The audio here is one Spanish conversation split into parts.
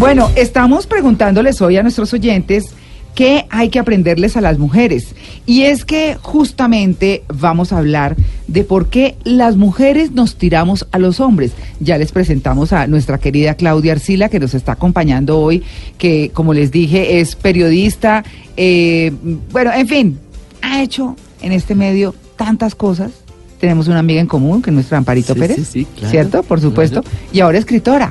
Bueno, estamos preguntándoles hoy a nuestros oyentes qué hay que aprenderles a las mujeres. Y es que justamente vamos a hablar de por qué las mujeres nos tiramos a los hombres. Ya les presentamos a nuestra querida Claudia Arcila, que nos está acompañando hoy, que como les dije es periodista, eh, bueno, en fin, ha hecho en este medio tantas cosas. Tenemos una amiga en común, que es nuestra Amparito Sí, Pérez, sí, sí, claro, ¿cierto? Por supuesto. Y ahora escritora.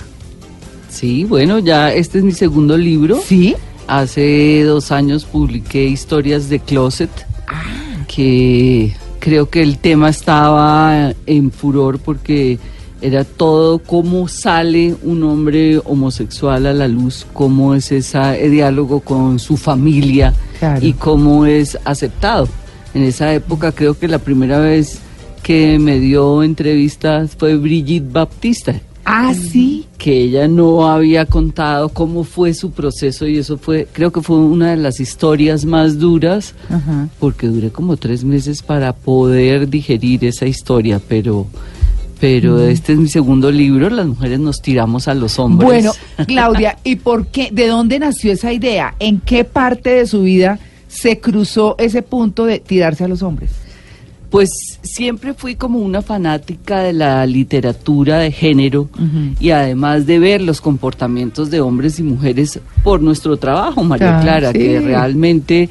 Sí, bueno, ya este es mi segundo libro. ¿Sí? Hace dos años publiqué Historias de Closet, Ah. que creo que el tema estaba en furor porque era todo cómo sale un hombre homosexual a la luz, cómo es ese diálogo con su familia Claro. y cómo es aceptado. En esa época creo que la primera vez que me dio entrevistas fue Brigitte Baptista, Ah, sí. que ella no había contado cómo fue su proceso y eso fue, creo que fue una de las historias más duras, Ajá. porque duré como tres meses para poder digerir esa historia, pero, pero este es mi segundo libro, las mujeres nos tiramos a los hombres. Bueno, Claudia, ¿y por qué? ¿De dónde nació esa idea? ¿En qué parte de su vida se cruzó ese punto de tirarse a los hombres? Pues siempre fui como una fanática de la literatura de género y además de ver los comportamientos de hombres y mujeres por nuestro trabajo, María Ah, Clara, sí. que realmente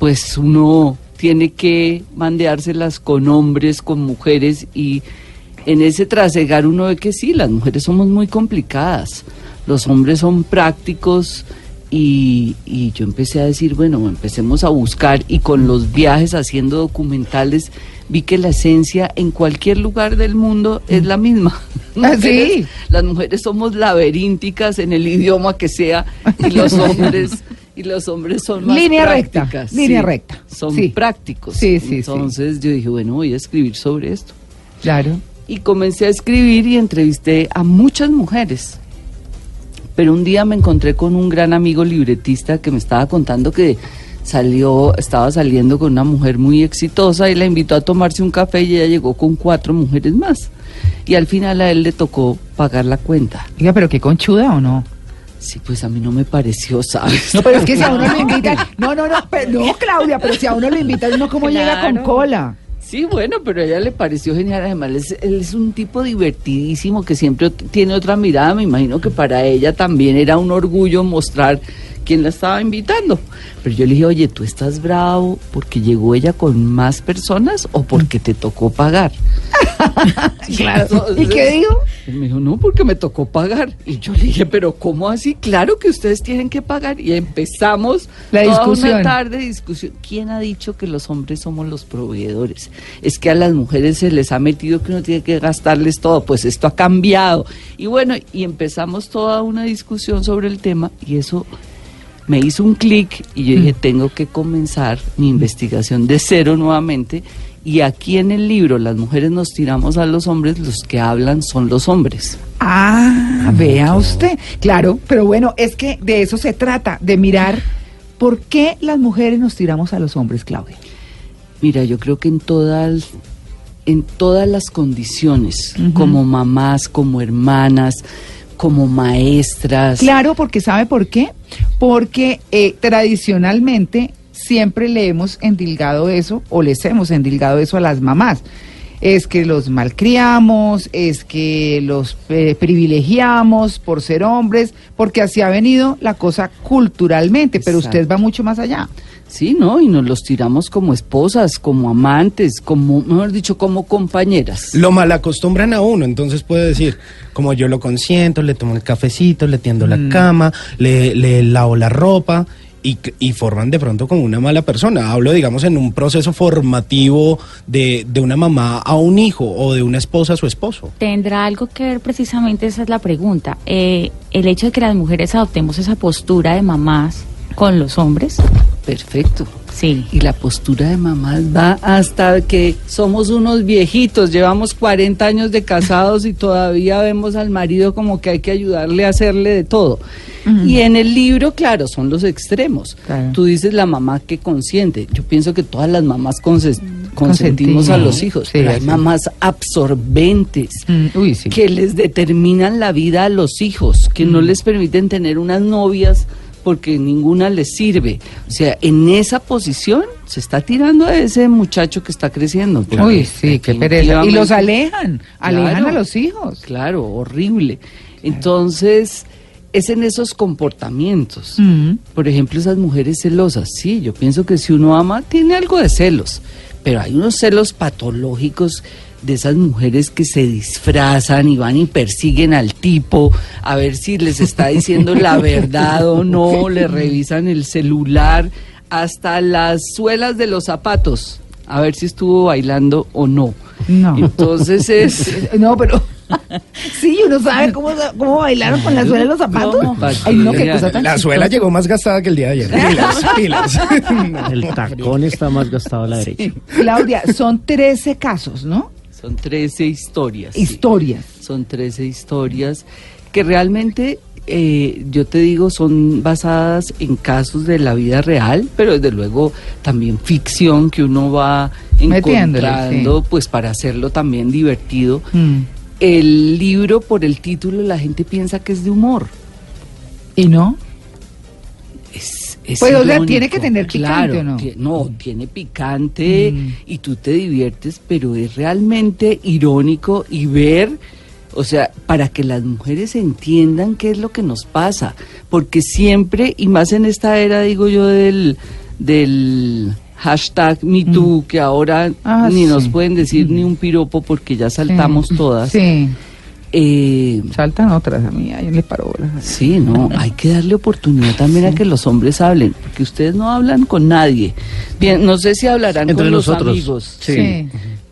pues uno tiene que mandeárselas con hombres, con mujeres y en ese trasegar uno ve que sí, las mujeres somos muy complicadas, los hombres son prácticos y, y yo empecé a decir, bueno, empecemos a buscar y con los viajes haciendo documentales vi que la esencia en cualquier lugar del mundo es la misma. Ah, Mujeres- sí. Las mujeres somos laberínticas en el idioma que sea y los hombres y los hombres son más Línea recta, prácticas, línea recta, Son sí. prácticos. Sí, sí, sí. Entonces yo dije, bueno, voy a escribir sobre esto. Claro. Y comencé a escribir y entrevisté a muchas mujeres. Pero un día me encontré con un gran amigo libretista que me estaba contando que salió, estaba saliendo con una mujer muy exitosa y la invitó a tomarse un café y ella llegó con cuatro mujeres más. Y al final a él le tocó pagar la cuenta. Oiga, pero qué conchuda o no. Sí, pues a mí no me pareció, ¿sabes? No, pero es que si a uno lo invitan. No, no, no, pero, no, Claudia, pero si a uno lo invitan, uno cómo llega con cola. Sí, bueno, pero a ella le pareció genial. Además, es, él es un tipo divertidísimo que siempre tiene otra mirada. Me imagino que para ella también era un orgullo mostrar quién la estaba invitando. Pero yo le dije, oye, ¿tú estás bravo porque llegó ella con más personas o porque te tocó pagar? Claro. ¿Y qué digo? Él me dijo, no, porque me tocó pagar. Y yo le dije, pero ¿cómo así? Claro que ustedes tienen que pagar. Y empezamos La toda discusión. una tarde de discusión. ¿Quién ha dicho que los hombres somos los proveedores? Es que a las mujeres se les ha metido que uno tiene que gastarles todo. Pues esto ha cambiado. Y bueno, y empezamos toda una discusión sobre el tema y eso me hizo un clic y yo dije, tengo que comenzar mi investigación de cero nuevamente. Y aquí en el libro, Las mujeres nos tiramos a los hombres, los que hablan son los hombres. Ah, vea usted. Claro, pero bueno, es que de eso se trata, de mirar por qué las mujeres nos tiramos a los hombres, Claudia. Mira, yo creo que en todas, en todas las condiciones, como mamás, como hermanas, como maestras. Claro, porque ¿sabe por qué? Porque eh, tradicionalmente siempre le hemos endilgado eso, o les hemos endilgado eso a las mamás. Es que los malcriamos, es que los eh, privilegiamos por ser hombres, porque así ha venido la cosa culturalmente, pero usted va mucho más allá. Sí, ¿no? Y nos los tiramos como esposas, como amantes, como, mejor dicho, como compañeras. Lo malacostumbran a uno, entonces puede decir, como yo lo consiento, le tomo el cafecito, le tiendo Mm. la cama, le, le lavo la ropa y, y forman de pronto como una mala persona. Hablo, digamos, en un proceso formativo de, de una mamá a un hijo o de una esposa a su esposo. ¿Tendrá algo que ver precisamente, esa es la pregunta, eh, el hecho de que las mujeres adoptemos esa postura de mamás con los hombres? Perfecto. Sí. Y la postura de mamás va hasta que somos unos viejitos, llevamos 40 años de casados y todavía vemos al marido como que hay que ayudarle a hacerle de todo. Y en el libro, claro, son los extremos. Claro. Tú dices la mamá que consiente. Yo pienso que todas las mamás conse- consentimos a los hijos, sí, pero hay mamás absorbentes Mm, uy, sí. que les determinan la vida a los hijos, que Mm. no les permiten tener unas novias porque ninguna les sirve. O sea, en esa posición se está tirando a ese muchacho que está creciendo. Uy, sí, qué pereza. Y los alejan, alejan Claro. a los hijos. Claro, horrible. Entonces, es en esos comportamientos. Por ejemplo, esas mujeres celosas. Sí, yo pienso que si uno ama, tiene algo de celos. Pero hay unos celos patológicos de esas mujeres que se disfrazan y van y persiguen al tipo a ver si les está diciendo la verdad o no, le revisan el celular hasta las suelas de los zapatos a ver si estuvo bailando o no. No. Entonces es No, pero. Sí, uno sabe cómo, cómo bailaron con la suela de los zapatos. No, Ay, no, qué cosa tan La suela chistosa. llegó más gastada que el día de ayer. Pilas, pilas. El tacón está más gastado a la derecha. Claudia, son 13 casos, ¿no? Son 13 historias. sí. Historias. Son 13 historias que realmente, eh, yo te digo, son basadas en casos de la vida real, pero desde luego también ficción que uno va encontrando, sí. pues para hacerlo también divertido. Mm. El libro, por el título, la gente piensa que es de humor. ¿Y no? Es, es Pues, o sea, tiene que tener picante, ¿o no? no, tiene picante Mm. y tú te diviertes, pero es realmente irónico y ver, o sea, para que las mujeres entiendan qué es lo que nos pasa, porque siempre, y más en esta era, digo yo, del, del hashtag MeToo, que ahora Mm. Ah, ni nos sí. Mm. pueden decir ni un piropo porque ya saltamos Sí. todas. Sí. Eh, Saltan otras a mí, yo les paro bolas. Sí, no, hay que darle oportunidad también a que los hombres hablen, porque ustedes no hablan con nadie. Bien, no sé si hablarán Entre con los amigos, Sí.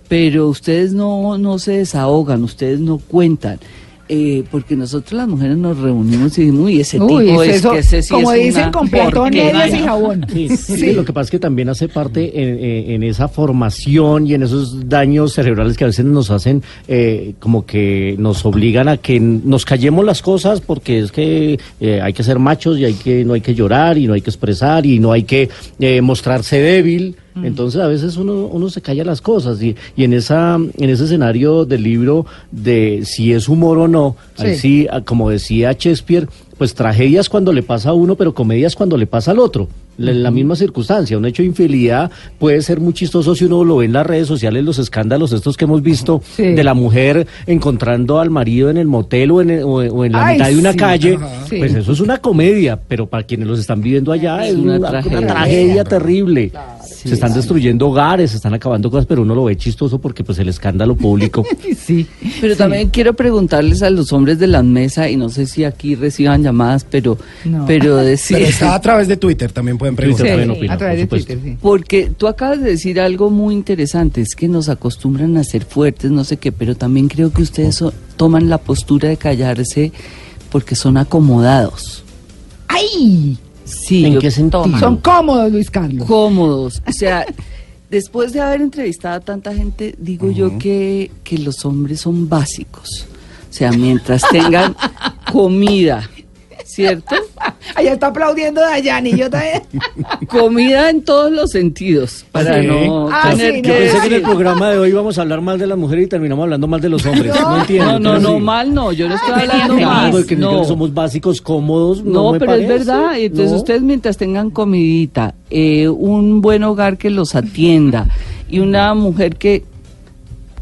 pero ustedes no, no se desahogan, ustedes no cuentan. Eh, porque nosotros las mujeres nos reunimos y decimos, uy, ese Uy, tipo es es eso, que ese sí como es dicen, una con platón, porquería". medias y jabón. Sí, sí, lo que pasa es que también hace parte en, en- en esa formación y en esos daños cerebrales que a veces nos hacen, eh, como que nos obligan a que nos callemos las cosas porque es que eh, hay que ser machos y hay que no hay que llorar y no hay que expresar y no hay que eh, mostrarse débil. Entonces a veces uno, uno se calla las cosas y, y en esa en ese escenario del libro de si es humor o no, ahí Sí. sí, ah, como decía Shakespeare, pues tragedias cuando le pasa a uno, pero comedias cuando le pasa al otro. En la misma circunstancia, un hecho de infidelidad puede ser muy chistoso si uno lo ve en las redes sociales, los escándalos estos que hemos visto Sí. de la mujer encontrando al marido en el motel o en, el- o, o en la Ay, mitad de una sí. calle, Ajá. Sí. pues eso es una comedia, pero para quienes los están viviendo allá Es es una una, una tragedia. tragedia, terrible. Sí, se están sí. destruyendo hogares, se están acabando cosas, pero uno lo ve chistoso porque pues el escándalo público Sí. Pero también quiero preguntarles a los hombres de la mesa, y no sé si aquí reciban llamadas, pero, No. pero decir... Pero está a través de Twitter, también pueden preguntar. opinar, a través de. Twitter, sí. Porque tú acabas de decir algo muy interesante, es que nos acostumbran a ser fuertes, no sé qué, pero también creo que ustedes so- toman la postura de callarse porque son acomodados. ¡Ay! Sí, ¿En qué sentido? toman. Son cómodos, Luis Carlos. cómodos. O sea, después de haber entrevistado a tanta gente, digo yo que, que los hombres son básicos. O sea, mientras tengan comida, ¿cierto? Allá está aplaudiendo Dayani, yo también. Comida en todos los sentidos, para Sí. no Ah, tener sí, que no, Yo pensé que en el programa de hoy íbamos a hablar mal de las mujeres y terminamos hablando mal de los hombres. No, entiendo. No, no, no, mal no, yo no estoy hablando mal. porque no. somos básicos, cómodos. No, No, me pero es verdad. Entonces No. ustedes mientras tengan comidita, eh, un buen hogar que los atienda y una mujer que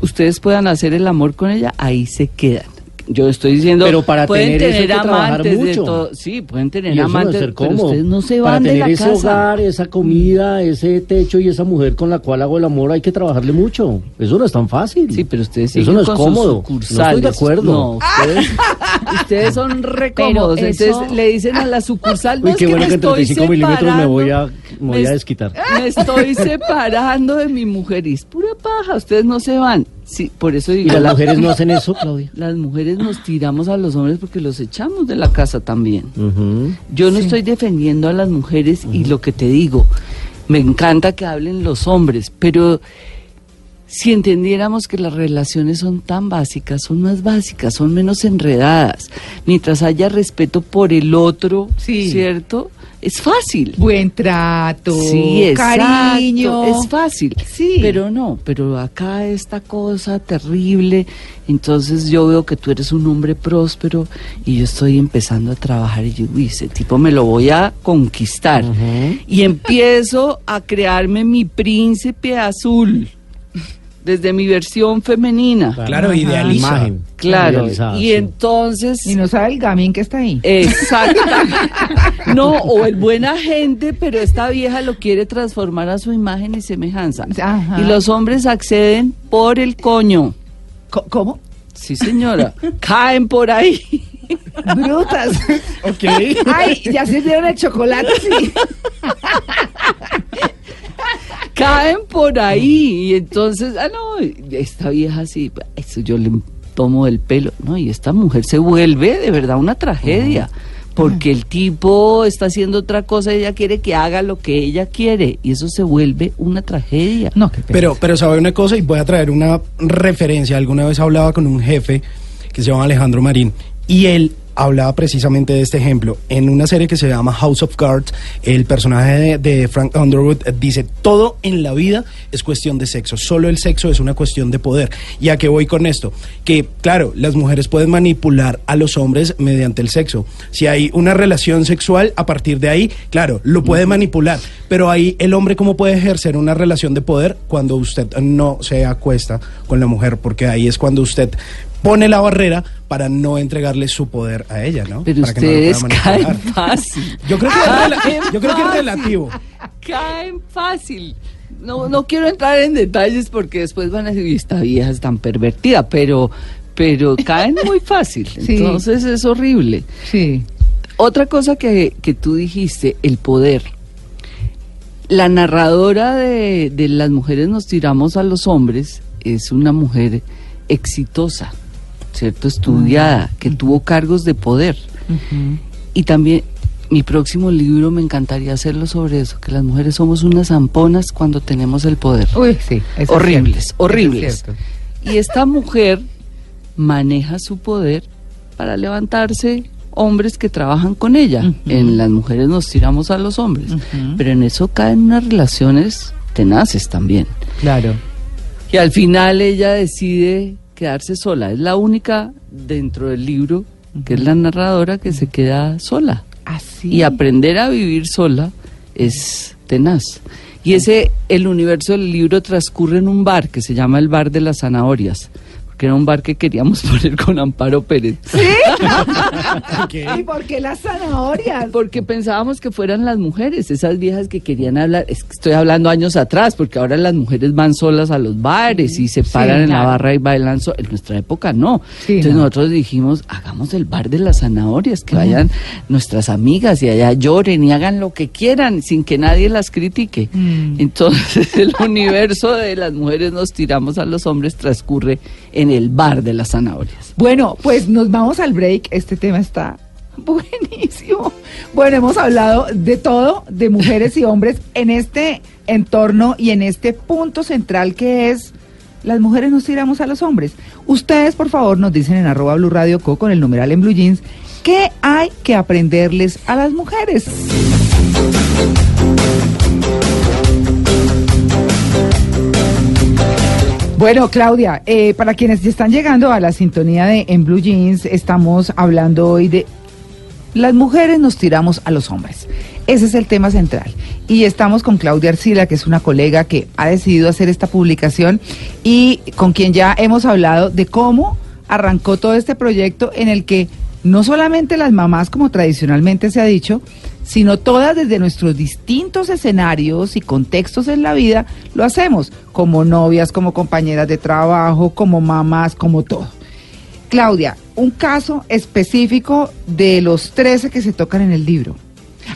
ustedes puedan hacer el amor con ella, ahí se quedan. Yo estoy diciendo, Pero para pueden tener eso hay tener que trabajar amantes de mucho. todo, sí, pueden tener Y eso no amantes, ser pero ustedes no se Para van de tener la ese casa. hogar, esa comida, ese techo y esa mujer con la cual hago el amor, hay que trabajarle mucho. Eso no es tan fácil. Sí, pero ustedes Eso no es con cómodo. No estoy de acuerdo. No, ustedes, ustedes son re Pero cómodos. eso- Entonces le dicen a la sucursal, no Uy, es qué que bueno me que en estoy 35 milímetros me voy a, me voy a es- desquitar. Me estoy separando de mi mujer y es pura paja, ustedes no se van. Sí, por eso ¿Y digo, las la- mujeres no hacen eso, Claudia? las mujeres nos tiramos a los hombres porque los echamos de la casa también. Yo no estoy defendiendo a las mujeres y lo que te digo, me encanta que hablen los hombres, pero si entendiéramos que las relaciones son tan básicas, son más básicas, son menos enredadas, mientras haya respeto por el otro, Sí. ¿cierto? Es fácil. Buen trato, Sí, exacto, cariño. Es fácil. Sí. Pero no, pero acá esta cosa terrible. Entonces yo veo que tú eres un hombre próspero y yo estoy empezando a trabajar y yo, uy, ese tipo me lo voy a conquistar. Y empiezo a crearme mi príncipe azul desde mi versión femenina. Claro, idealiza. Imagen. Claro. Idealizada, Y sí. entonces... Y no sabe el gamín que está ahí. Exactamente. No, o el buena gente, pero esta vieja lo quiere transformar a su imagen y semejanza. Ajá. Y los hombres acceden por el coño. Co- ¿Cómo? Sí, señora. Caen por ahí. Brutas. Ok. Ay, ya sirvieron el chocolate, sí. Caen por ahí. Y entonces, ah, no, esta vieja sí, eso yo le tomo el pelo. No, y esta mujer se vuelve de verdad una tragedia. Porque el tipo está haciendo otra cosa y ella quiere que haga lo que ella quiere. Y eso se vuelve una tragedia. No, qué pena. Pero, pero sabe una cosa y voy a traer una referencia. Alguna vez hablaba con un jefe que se llama Alejandro Marín y él hablaba precisamente de este ejemplo. En una serie que se llama House of Cards, el personaje de, de Frank Underwood dice, todo en la vida es cuestión de sexo, solo el sexo es una cuestión de poder. ¿Y a qué voy con esto? Que, claro, las mujeres pueden manipular a los hombres mediante el sexo. Si hay una relación sexual, a partir de ahí, claro, lo puede manipular. Pero ahí el hombre, ¿cómo puede ejercer una relación de poder cuando usted no se acuesta con la mujer? Porque ahí es cuando usted pone la barrera para no entregarle su poder a ella, ¿no? Pero Para que no lo ustedes caen fácil. Yo creo que, es rela- Caen yo creo que es fácil. relativo. Caen fácil. No, no quiero entrar en detalles porque después van a decir, "Uy, esta vieja es tan pervertida, pero, pero caen muy fácil. Sí. Entonces es horrible. Sí. Otra cosa que, que tú dijiste, el poder. La narradora de, de Las mujeres nos tiramos a los hombres es una mujer exitosa, ¿cierto? Estudiada, que tuvo cargos de poder. Y también mi próximo libro me encantaría hacerlo sobre eso, que las mujeres somos unas zamponas cuando tenemos el poder. Uy, sí. eso es horribles, eso horribles. es. Y esta mujer maneja su poder para levantarse hombres que trabajan con ella. En las mujeres nos tiramos a los hombres, pero en eso caen unas relaciones tenaces también. Claro. Y al final ella decide quedarse sola. Es la única dentro del libro que es la narradora que se queda sola. Así. Y aprender a vivir sola es tenaz. Y ese, el universo del libro transcurre en un bar que se llama el Bar de las Zanahorias, porque era un bar que queríamos poner con Amparo Pérez. ¿Y por qué las zanahorias? Porque pensábamos que fueran las mujeres, esas viejas que querían hablar, es que estoy hablando años atrás, porque ahora las mujeres van solas a los bares y se paran en la barra y bailan solas. En nuestra época no. Sí, Entonces no. nosotros dijimos, hagamos el bar de las zanahorias, que vayan nuestras amigas y allá lloren y hagan lo que quieran sin que nadie las critique. Mm. Entonces el universo de las mujeres nos tiramos a los hombres transcurre en el bar de las zanahorias. Bueno, pues nos vamos al break. Este tema está buenísimo. Bueno, hemos hablado de todo, de mujeres y hombres, en este entorno y en este punto central que es las mujeres nos tiramos a los hombres. Ustedes, por favor, nos dicen en arroba Blue Radio Co con el numeral en Blue Jeans, ¿qué hay que aprenderles a las mujeres? Bueno, Claudia, eh, para quienes están llegando a la sintonía de En Blue Jeans, estamos hablando hoy de las mujeres nos tiramos a los hombres. Ese es el tema central. Y estamos con Claudia Arcila, que es una colega que ha decidido hacer esta publicación y con quien ya hemos hablado de cómo arrancó todo este proyecto en el que no solamente las mamás, como tradicionalmente se ha dicho, sino todas desde nuestros distintos escenarios y contextos en la vida lo hacemos, como novias, como compañeras de trabajo, como mamás, como todo. Claudia, un caso específico de los 13 que se tocan en el libro.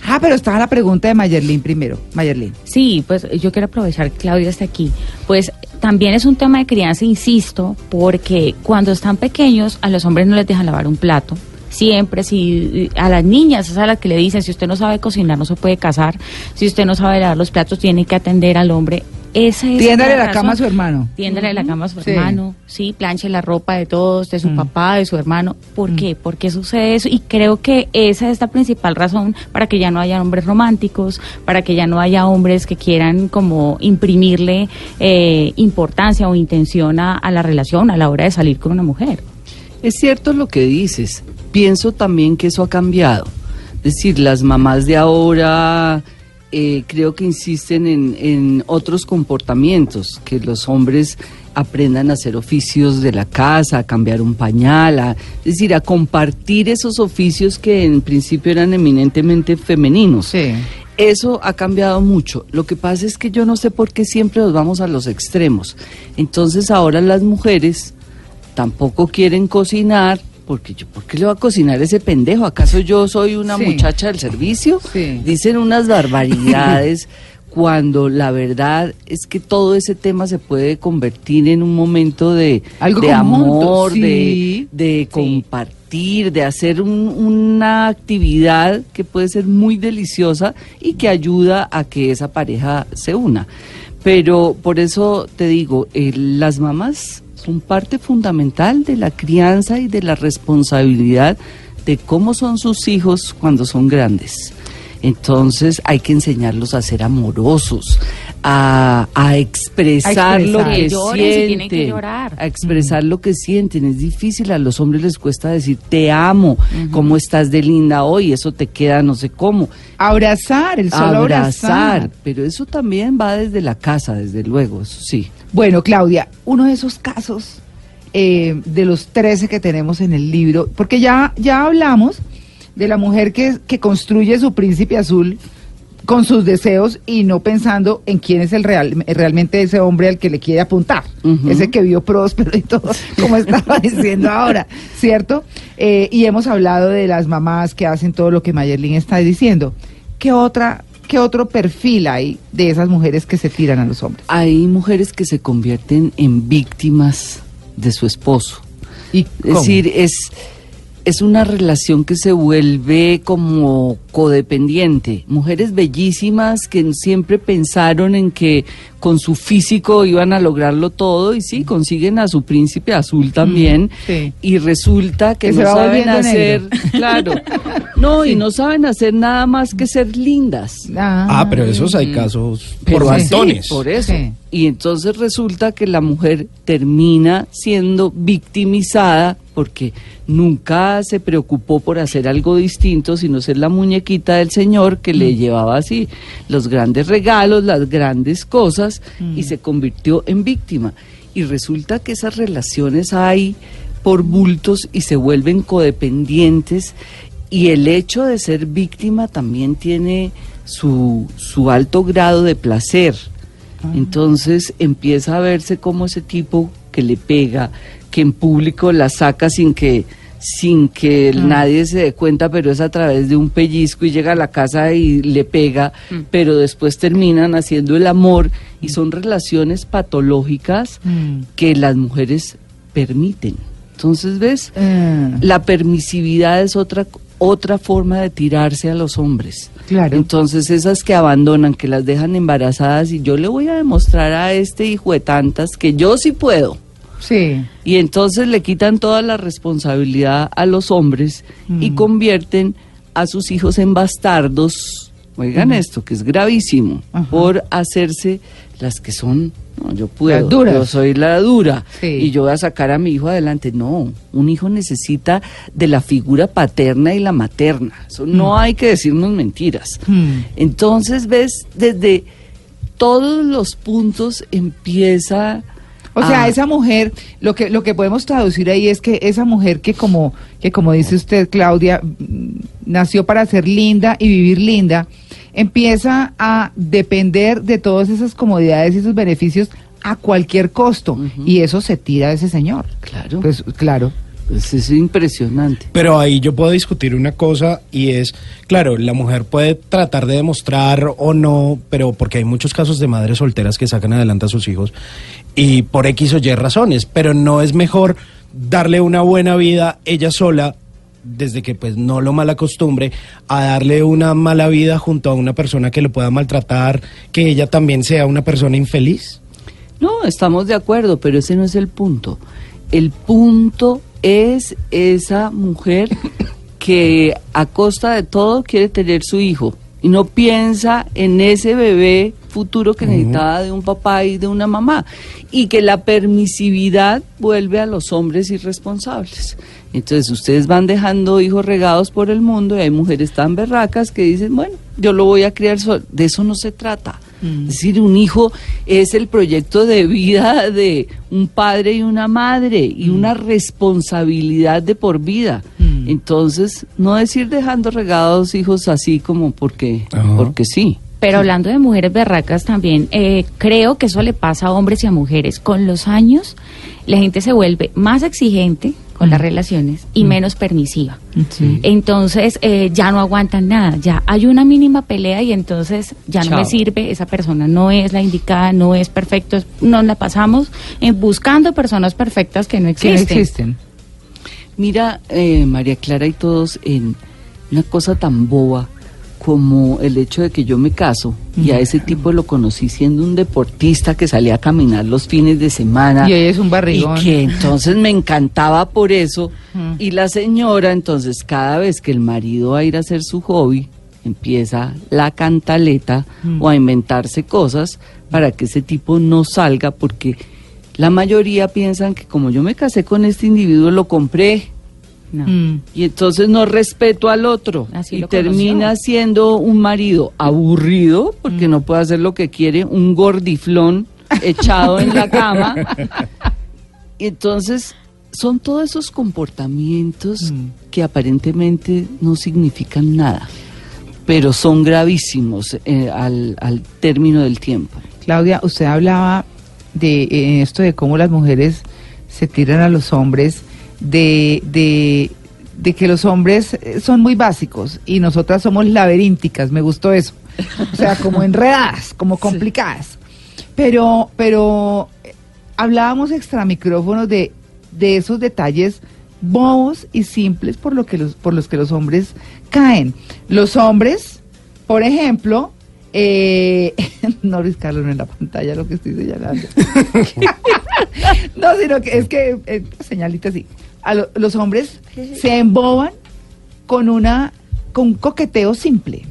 Ah, pero estaba la pregunta de Mayerlin primero. Mayerlin. Sí, pues yo quiero aprovechar Claudia está aquí. Pues también es un tema de crianza, insisto, porque cuando están pequeños a los hombres no les dejan lavar un plato. Siempre, si a las niñas es a las que le dicen, si usted no sabe cocinar no se puede casar, si usted no sabe lavar los platos tiene que atender al hombre. esa es Tiéndale la la cama a su hermano. Tiéndale la cama a su Sí. hermano, sí, planche la ropa de todos, de su Mm. papá, de su hermano. ¿Por qué? ¿Por qué sucede eso? Y creo que esa es la principal razón para que ya no haya hombres románticos, para que ya no haya hombres que quieran como imprimirle eh, importancia o intención a, a la relación a la hora de salir con una mujer. Es cierto lo que dices. Pienso también que eso ha cambiado. Es decir, las mamás de ahora eh, creo que insisten en, en otros comportamientos, que los hombres aprendan a hacer oficios de la casa, a cambiar un pañal, a- es decir, a compartir esos oficios que en principio eran eminentemente femeninos. Sí. Eso ha cambiado mucho. Lo que pasa es que yo no sé por qué siempre nos vamos a los extremos. Entonces ahora las mujeres tampoco quieren cocinar, porque yo, ¿por qué le va a cocinar ese pendejo? ¿Acaso yo soy una Sí. muchacha del servicio? Sí. Dicen unas barbaridades cuando la verdad es que todo ese tema se puede convertir en un momento de, Algo de amor, sí. de, de compartir, de hacer un- una actividad que puede ser muy deliciosa y que ayuda a que esa pareja se una. Pero por eso te digo, eh, las mamás son parte fundamental de la crianza y de la responsabilidad de cómo son sus hijos cuando son grandes. Entonces hay que enseñarlos a ser amorosos, a, a expresar, A lo expresar. que Que que sienten, llorar. a expresar lo que sienten. Es difícil, a los hombres les cuesta decir te amo, cómo estás de linda hoy, eso te queda no sé cómo. Abrazar, el solo abrazar. abrazar, pero eso también va desde la casa, desde luego, eso sí. Bueno, Claudia, uno de esos casos eh, de los 13 que tenemos en el libro, porque ya, ya hablamos de la mujer que, que construye su príncipe azul con sus deseos y no pensando en quién es el real, realmente ese hombre al que le quiere apuntar, ese que vio próspero y todo, como estaba diciendo ahora, ¿cierto? Eh, y hemos hablado de las mamás que hacen todo lo que Mayerlin está diciendo. ¿Qué otra, qué otro perfil hay de esas mujeres que se tiran a los hombres? Hay mujeres que se convierten en víctimas de su esposo. ¿Y Es decir, es, es una relación que se vuelve como codependiente. Mujeres bellísimas que siempre pensaron en que con su físico iban a lograrlo todo y sí, consiguen a su príncipe azul también. Mm, sí. Y resulta que, no saben hacer, negro. claro. No, Sí. y no saben hacer nada más que ser lindas. Ah, pero esos hay casos Pero por sí, montones. por eso. Sí. Y entonces resulta que la mujer termina siendo victimizada porque nunca se preocupó por hacer algo distinto, sino ser la muñequita del señor que Mm. le llevaba así los grandes regalos, las grandes cosas, Mm. y se convirtió en víctima. Y resulta que esas relaciones hay por bultos y se vuelven codependientes y el hecho de ser víctima también tiene su, su alto grado de placer. Entonces empieza a verse como ese tipo que le pega, que en público la saca sin que sin que nadie se dé cuenta, pero es a través de un pellizco y llega a la casa y le pega, pero después terminan haciendo el amor y son relaciones patológicas Mm. que las mujeres permiten. Entonces, ¿ves? Eh, La permisividad es otra otra forma de tirarse a los hombres. Claro. Entonces esas que abandonan, que las dejan embarazadas y yo le voy a demostrar a este hijo de tantas que yo sí puedo. Sí. Y entonces le quitan toda la responsabilidad a los hombres y Mm. convierten a sus hijos en bastardos. Oigan esto, que es gravísimo, Ajá. por hacerse las que son, no, yo puedo, yo soy la dura Sí. y yo voy a sacar a mi hijo adelante. No, un hijo necesita de la figura paterna y la materna. Eso no hay que decirnos mentiras. Mm. Entonces, ves, desde todos los puntos empieza... O sea, a- esa mujer, lo que lo que podemos traducir ahí es que esa mujer que como que como dice usted Claudia, mm, nació para ser linda y vivir linda, empieza a depender de todas esas comodidades y esos beneficios a cualquier costo y eso se tira de ese señor. Claro. Pues claro. Pues es impresionante. Pero ahí yo puedo discutir una cosa y es, claro, la mujer puede tratar de demostrar o no, pero porque hay muchos casos de madres solteras que sacan adelante a sus hijos y por X o Y razones, pero no es mejor darle una buena vida ella sola desde que pues no lo malacostumbre a darle una mala vida junto a una persona que lo pueda maltratar, que ella también sea una persona infeliz? No, estamos de acuerdo, pero ese no es el punto. El punto es esa mujer que a costa de todo quiere tener su hijo y no piensa en ese bebé futuro que necesitaba de un papá y de una mamá y que la permisividad vuelve a los hombres irresponsables. Entonces ustedes van dejando hijos regados por el mundo y hay mujeres tan berracas que dicen, bueno, yo lo voy a criar. De eso no se trata. Es decir, un hijo es el proyecto de vida de un padre y una madre y una responsabilidad de por vida. Entonces, no decir dejando regados hijos así como porque, Ajá. porque sí. Pero hablando de mujeres berracas también, eh, creo que eso le pasa a hombres y a mujeres. Con los años, la gente se vuelve más exigente con las relaciones y menos permisiva. Entonces, eh, ya no aguantan nada. Ya hay una mínima pelea y entonces ya no me sirve. Esa persona no es la indicada, no es perfecto. Nos la pasamos en buscando personas perfectas que no Que no existen. existen. Mira, eh, María Clara y todos, en una cosa tan boba como el hecho de que yo me caso y a ese tipo lo conocí siendo un deportista que salía a caminar los fines de semana. Y es un barrigón. Y que entonces me encantaba por eso. Mm. Y la señora, entonces, cada vez que el marido va a ir a hacer su hobby, empieza la cantaleta Mm. o a inventarse cosas para que ese tipo no salga, porque la mayoría piensan que como yo me casé con este individuo, lo compré. No. Mm. Y entonces no respeto al otro. Así y termina conoció. siendo un marido aburrido, porque Mm. no puede hacer lo que quiere, un gordiflón echado en la cama. Y entonces son todos esos comportamientos Mm. que aparentemente no significan nada, pero son gravísimos eh, al, al término del tiempo. Claudia, usted hablaba de eh, esto de cómo las mujeres se tiran a los hombres, de, de, de que los hombres eh, son muy básicos y nosotras somos laberínticas, me gustó eso. O sea, como enredadas, como complicadas. Pero, pero eh, hablábamos extra micrófonos de, de esos detalles bobos y simples por, lo que los, por los que los hombres caen. Los hombres, por ejemplo, eh, no Luis Carlos, no en la pantalla lo que estoy señalando. no, sino que es que, eh, señalita así. A lo- los hombres se emboban con una con un coqueteo simple,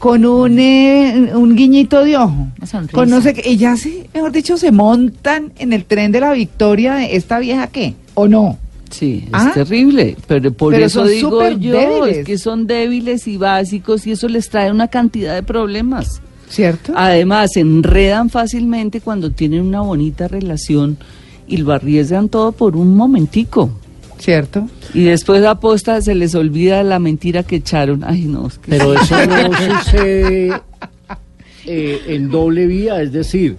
con un, eh, un guiñito de ojo, con no sé qué, y ya se, mejor dicho, se montan en el tren de la victoria de esta vieja qué, o no. Sí, es Ah. terrible, pero por Pero eso digo yo, débiles. es que son débiles y básicos y eso les trae una cantidad de problemas. ¿Cierto? Además, se enredan fácilmente cuando tienen una bonita relación y lo arriesgan todo por un momentico. ¿Cierto? Y después a posta se les olvida la mentira que echaron. Ay, no, es que Pero eso no sucede eh, en doble vía, es decir,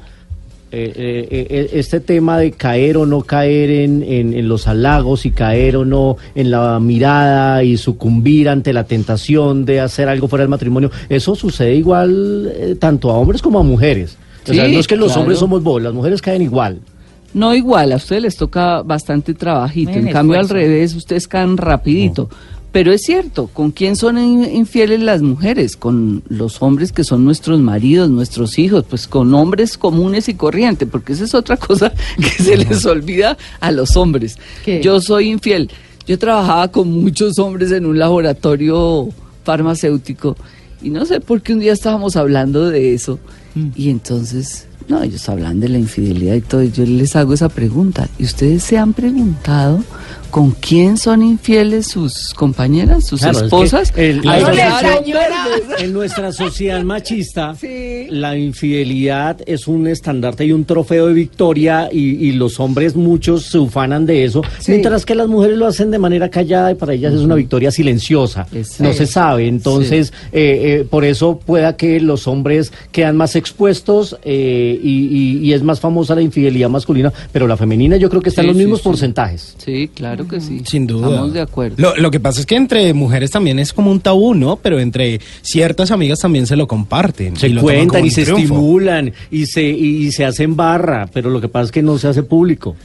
eh, eh, eh, este tema de caer o no caer en, en- en los halagos y caer o no en la mirada y sucumbir ante la tentación de hacer algo fuera del matrimonio, eso sucede igual eh, tanto a hombres como a mujeres. o sea, no es que los claro. hombres somos bobos, las mujeres caen igual. No igual, a ustedes les toca bastante trabajito, En en cambio al revés, ustedes caen rapidito. Pero es cierto, ¿con quién son in- infieles las mujeres? Con los hombres que son nuestros maridos, nuestros hijos, pues con hombres comunes y corrientes, porque esa es otra cosa que se les olvida a los hombres. ¿Qué? Yo soy infiel. Yo trabajaba con muchos hombres en un laboratorio farmacéutico y no sé por qué un día estábamos hablando de eso Y entonces, no, ellos hablan de la infidelidad y todo, y yo les hago esa pregunta. ¿Y ustedes se han preguntado con quién son infieles sus compañeras, sus Claro, es que esposas? el- Ay, sociedad-. En nuestra sociedad machista, Sí. la infidelidad es un estandarte y un trofeo de victoria y, y los hombres muchos se ufanan de eso, Sí. mientras que las mujeres lo hacen de manera callada y para ellas es una victoria silenciosa. Exacto. No se sabe, entonces eh, eh, por eso pueda que los hombres quedan más expuestos eh, y, y- y es más famosa la infidelidad masculina, pero la femenina yo creo que está en Sí, los sí, mismos sí. porcentajes. Sí, claro que sí. Sin duda. Estamos de acuerdo. Lo, lo que pasa es que entre mujeres también es como un tabú, ¿no? Pero entre ciertas amigas también se lo comparten. Se y cuentan y se triunfo. estimulan y se, y, y se hacen barra, pero lo que pasa es que no se hace público.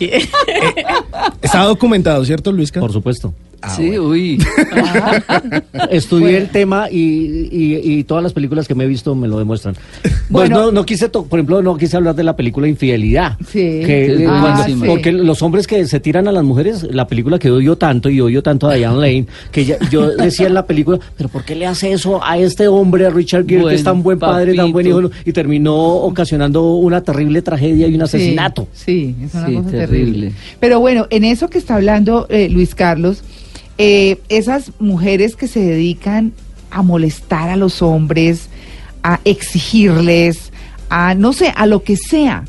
Está documentado, ¿cierto, Luisca? Por supuesto. sí, uy. Estudié el tema y, y- y todas las películas que me he visto me lo demuestran. Pues Bueno. no, no quise, to- por ejemplo, no quise hablar de la película Infidelidad. Sí. Que, Que eh, Ah, cuando- buenísima. Porque los hombres que se tiran a las mujeres, la película que odio tanto y odio tanto a Diane Lane, que ya- yo decía en la película, pero ¿por qué le hace eso a este hombre, a Richard Gere, que es tan buen padre, tan buen papito. hijo, y terminó ocasionando una terrible tragedia y un asesinato? Sí, es una Sí, cosa terrible. Terrible. Pero bueno, en eso que está hablando eh, Luis Carlos, eh, esas mujeres que se dedican a molestar a los hombres, a exigirles, a no sé, a lo que sea,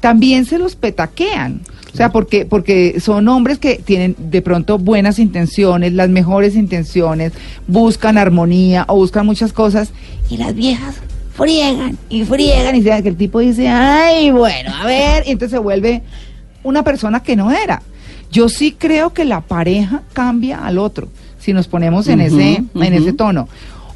también se los petaquean. O sea, porque, porque son hombres que tienen de pronto buenas intenciones, las mejores intenciones, buscan armonía o buscan muchas cosas, y las viejas friegan y friegan y se- que el tipo dice, ay, bueno, a ver, y entonces se vuelve una persona que no era. Yo sí creo que la pareja cambia al otro, si nos ponemos en, ese, en ese tono.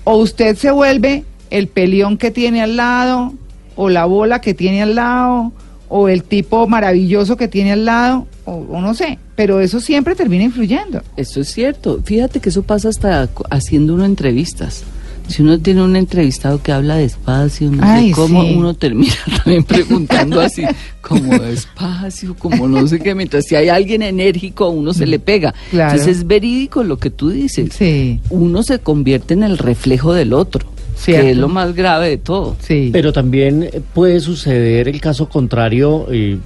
O usted se vuelve el peleón que tiene al lado, o la bola que tiene al lado, o el tipo maravilloso que tiene al lado, o, o no sé, pero eso siempre termina influyendo. Eso es cierto. Fíjate que eso pasa hasta haciendo uno entrevistas. Si uno tiene un entrevistado que habla despacio, no Ay, sé cómo, sí. uno termina también preguntando así, como despacio, como no sé qué. Mientras si hay alguien enérgico, a uno se le pega. Claro. Entonces es verídico lo que tú dices. Sí, Uno se convierte en el reflejo del otro, Cierto. que es lo más grave de todo. sí. Pero también puede suceder el caso contrario eh,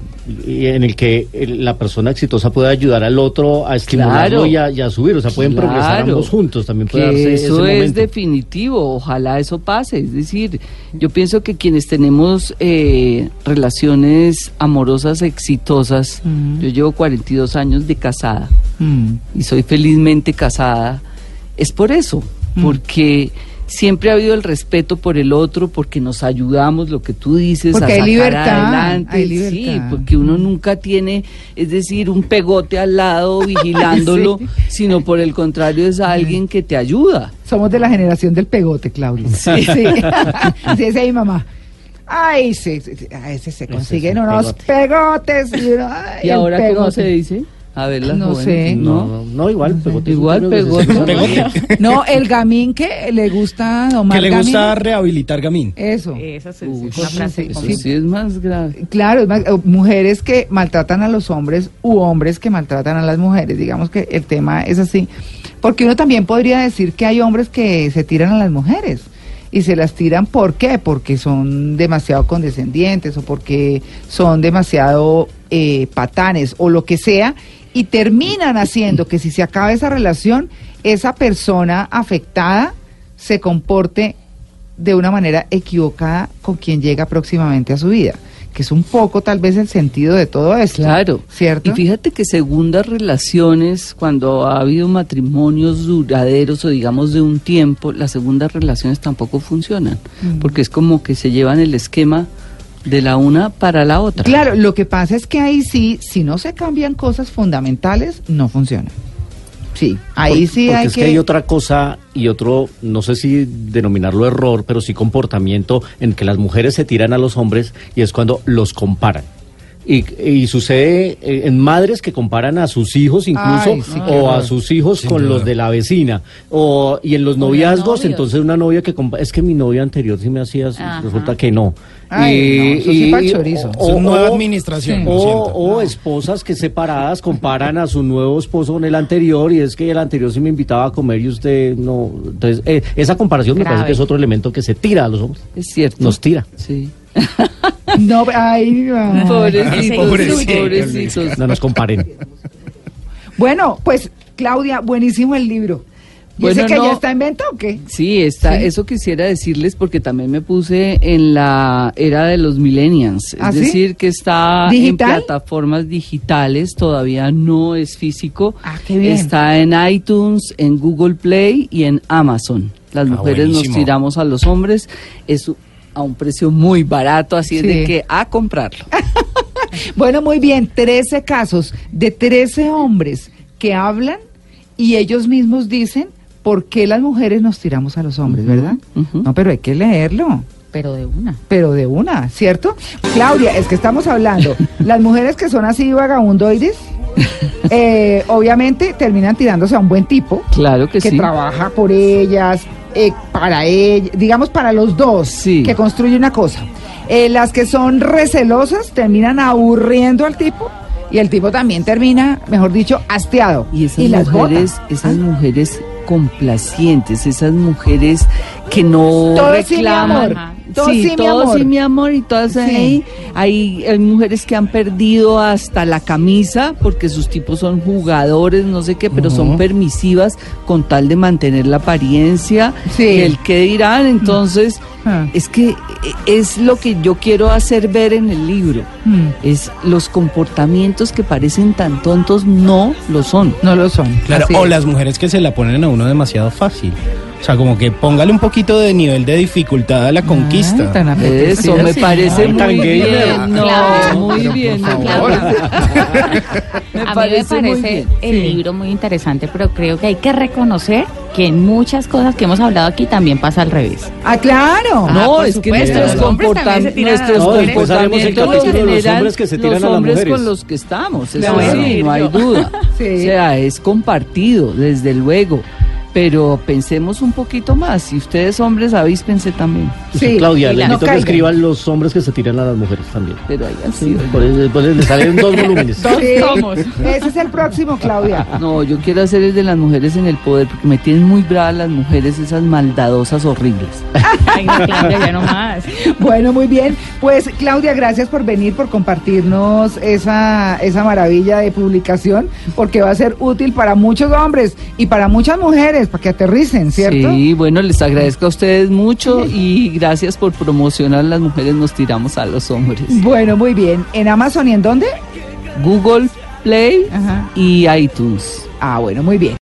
y en el que eh, la persona exitosa puede ayudar al otro a estimularlo Claro. y, a, y a subir. O sea, pueden progresar ambos juntos. También puede que darse ese eso es definitivo, ojalá eso pase. Es decir, yo pienso que quienes tenemos eh, relaciones amorosas exitosas, Mm. yo llevo 42 años de casada Mm. y soy felizmente casada, es por eso, Mm. porque siempre ha habido el respeto por el otro, porque nos ayudamos, lo que tú dices, Porque a hay sacar libertad, adelante. hay Sí, libertad. porque uno nunca tiene, es decir, un pegote al lado vigilándolo, Sí. sino por el contrario es alguien que te ayuda. Somos de la generación del pegote, Claudia. Sí, sí. sí es mi mamá. Ay, sí, a ese se consiguen unos pegotes. Y, uno, ay, ¿Y el ahora cómo se dice? A ver, las No jóvenes, sé. No, no, no, igual. pegote Igual pegote. No, el gamín que le gusta domar Que le gusta gamín. rehabilitar gamín. Eso. Esa es Uy, una frase. Eso Sí. sí es más grave. Claro, es más, mujeres que maltratan a los hombres u hombres que maltratan a las mujeres. Digamos que el tema es así. Porque uno también podría decir que hay hombres que se tiran a las mujeres. Y se las tiran, ¿por qué? Porque son demasiado condescendientes o porque son demasiado eh, patanes o lo que sea. Y terminan haciendo que si se acaba esa relación, esa persona afectada se comporte de una manera equivocada con quien llega próximamente a su vida, que es un poco tal vez el sentido de todo esto. Claro. ¿Cierto? Y fíjate que segundas relaciones, cuando ha habido matrimonios duraderos o digamos de un tiempo, las segundas relaciones tampoco funcionan, Mm. porque es como que se llevan el esquema de la una para la otra. Claro, lo que pasa es que ahí sí, si no se cambian cosas fundamentales, no funciona. Sí, ahí Por- sí porque hay es que... que hay otra cosa y otro, no sé si denominarlo error, pero sí comportamiento en que las mujeres se tiran a los hombres y es cuando los comparan. Y, y sucede eh, en madres que comparan a sus hijos incluso Ay, sí, qué o a sus hijos con los de la vecina o y en los noviazgos entonces una novia que es que mi novia anterior sí me hacía Ajá. resulta que no Ay, no, eso sí pa'l chorizo. o- nueva administración, o, esposas que separadas comparan a su nuevo esposo con el anterior y es que el anterior sí me invitaba a comer y usted no. Entonces, eh, esa comparación me parece que es otro elemento que se tira a los hombres. Es cierto. Nos tira. Sí. No, ay, ay. Pobrecitos, Pobrecito. pobrecitos. No nos comparen. Bueno, pues Claudia, buenísimo el libro. ¿Y Bueno, ese que no. ya está en venta o qué? Sí, está, Sí. eso quisiera decirles porque también me puse en la era de los millennials, es ¿Ah, sí? decir, que está ¿Digital? en plataformas digitales, todavía no es físico. Ah, qué bien. Está en iTunes, en Google Play y en Amazon. Las Ah, mujeres nos tiramos a los hombres, es a un precio muy barato, así es de que a comprarlo. Bueno, muy bien, 13 casos de 13 hombres que hablan y ellos mismos dicen por qué las mujeres nos tiramos a los hombres, ¿verdad? No, pero hay que leerlo. Pero de una. pero de una, ¿cierto? Claudia, es que estamos hablando, las mujeres que son así vagabundoides, eh, obviamente terminan tirándose a un buen tipo Claro que, que sí. trabaja por ellas, eh, para ellas, digamos para los dos, Sí. que construye una cosa. Eh, las que son recelosas terminan aburriendo al tipo y el tipo también termina, mejor dicho, hastiado. Y esas mujeres, esas Ah. mujeres complacientes, esas mujeres que no Todo reclaman. Todo sí, sí, mi todo amor. sí, mi amor, y todas Sí. ahí. Hay, hay mujeres que han perdido hasta la camisa porque sus tipos son jugadores, no sé qué, pero son permisivas con tal de mantener la apariencia. Sí. Y el que dirán, entonces, Ah. es que eh, es lo que yo quiero hacer ver en el libro. Mm, Es los comportamientos que parecen tan tontos no lo son. no lo son. Claro, así o es. las mujeres que se la ponen a uno demasiado fácil. O sea, como que póngale un poquito de nivel de dificultad a la conquista. Ay, tan Eso me sí. parece Ay, muy bien. No, Claro. muy bien. me a mí me parece el Sí. libro muy interesante, pero creo que hay que reconocer que en muchas cosas que hemos hablado aquí también pasa al revés. Ah, claro. Ah, No, es que nuestros, los hombres comporta- también se tiran a las nuestros No, comportamientos capítulo de los generan hombres que se tiran los a las hombres con los que estamos. Eso Claro. sí, no hay duda. Sí. O sea, es compartido, desde luego. Pero pensemos un poquito más. Si ustedes hombres, avíspense también. Sí. Claudia, le invito no a que escriban los hombres que se tiran a las mujeres también. Pero hayan Sí, sido. por eso, después le salen dos volúmenes. Sí, Ese es el próximo, Claudia. No, yo quiero hacer el de las mujeres en el poder, porque me tienen muy bravas las mujeres, esas maldadosas horribles. Ay, no, Claudia, ya no más. Bueno, muy bien. Pues Claudia, gracias por venir, por compartirnos esa, esa maravilla de publicación, porque va a ser útil para muchos hombres y para muchas mujeres, para que aterricen, ¿cierto? Sí, bueno, les agradezco a ustedes mucho y gracias por promocionar Las mujeres nos tiramos a los hombres. Bueno, muy bien. ¿En Amazon y en dónde? Google Play Ajá. y iTunes. Ah, bueno, muy bien.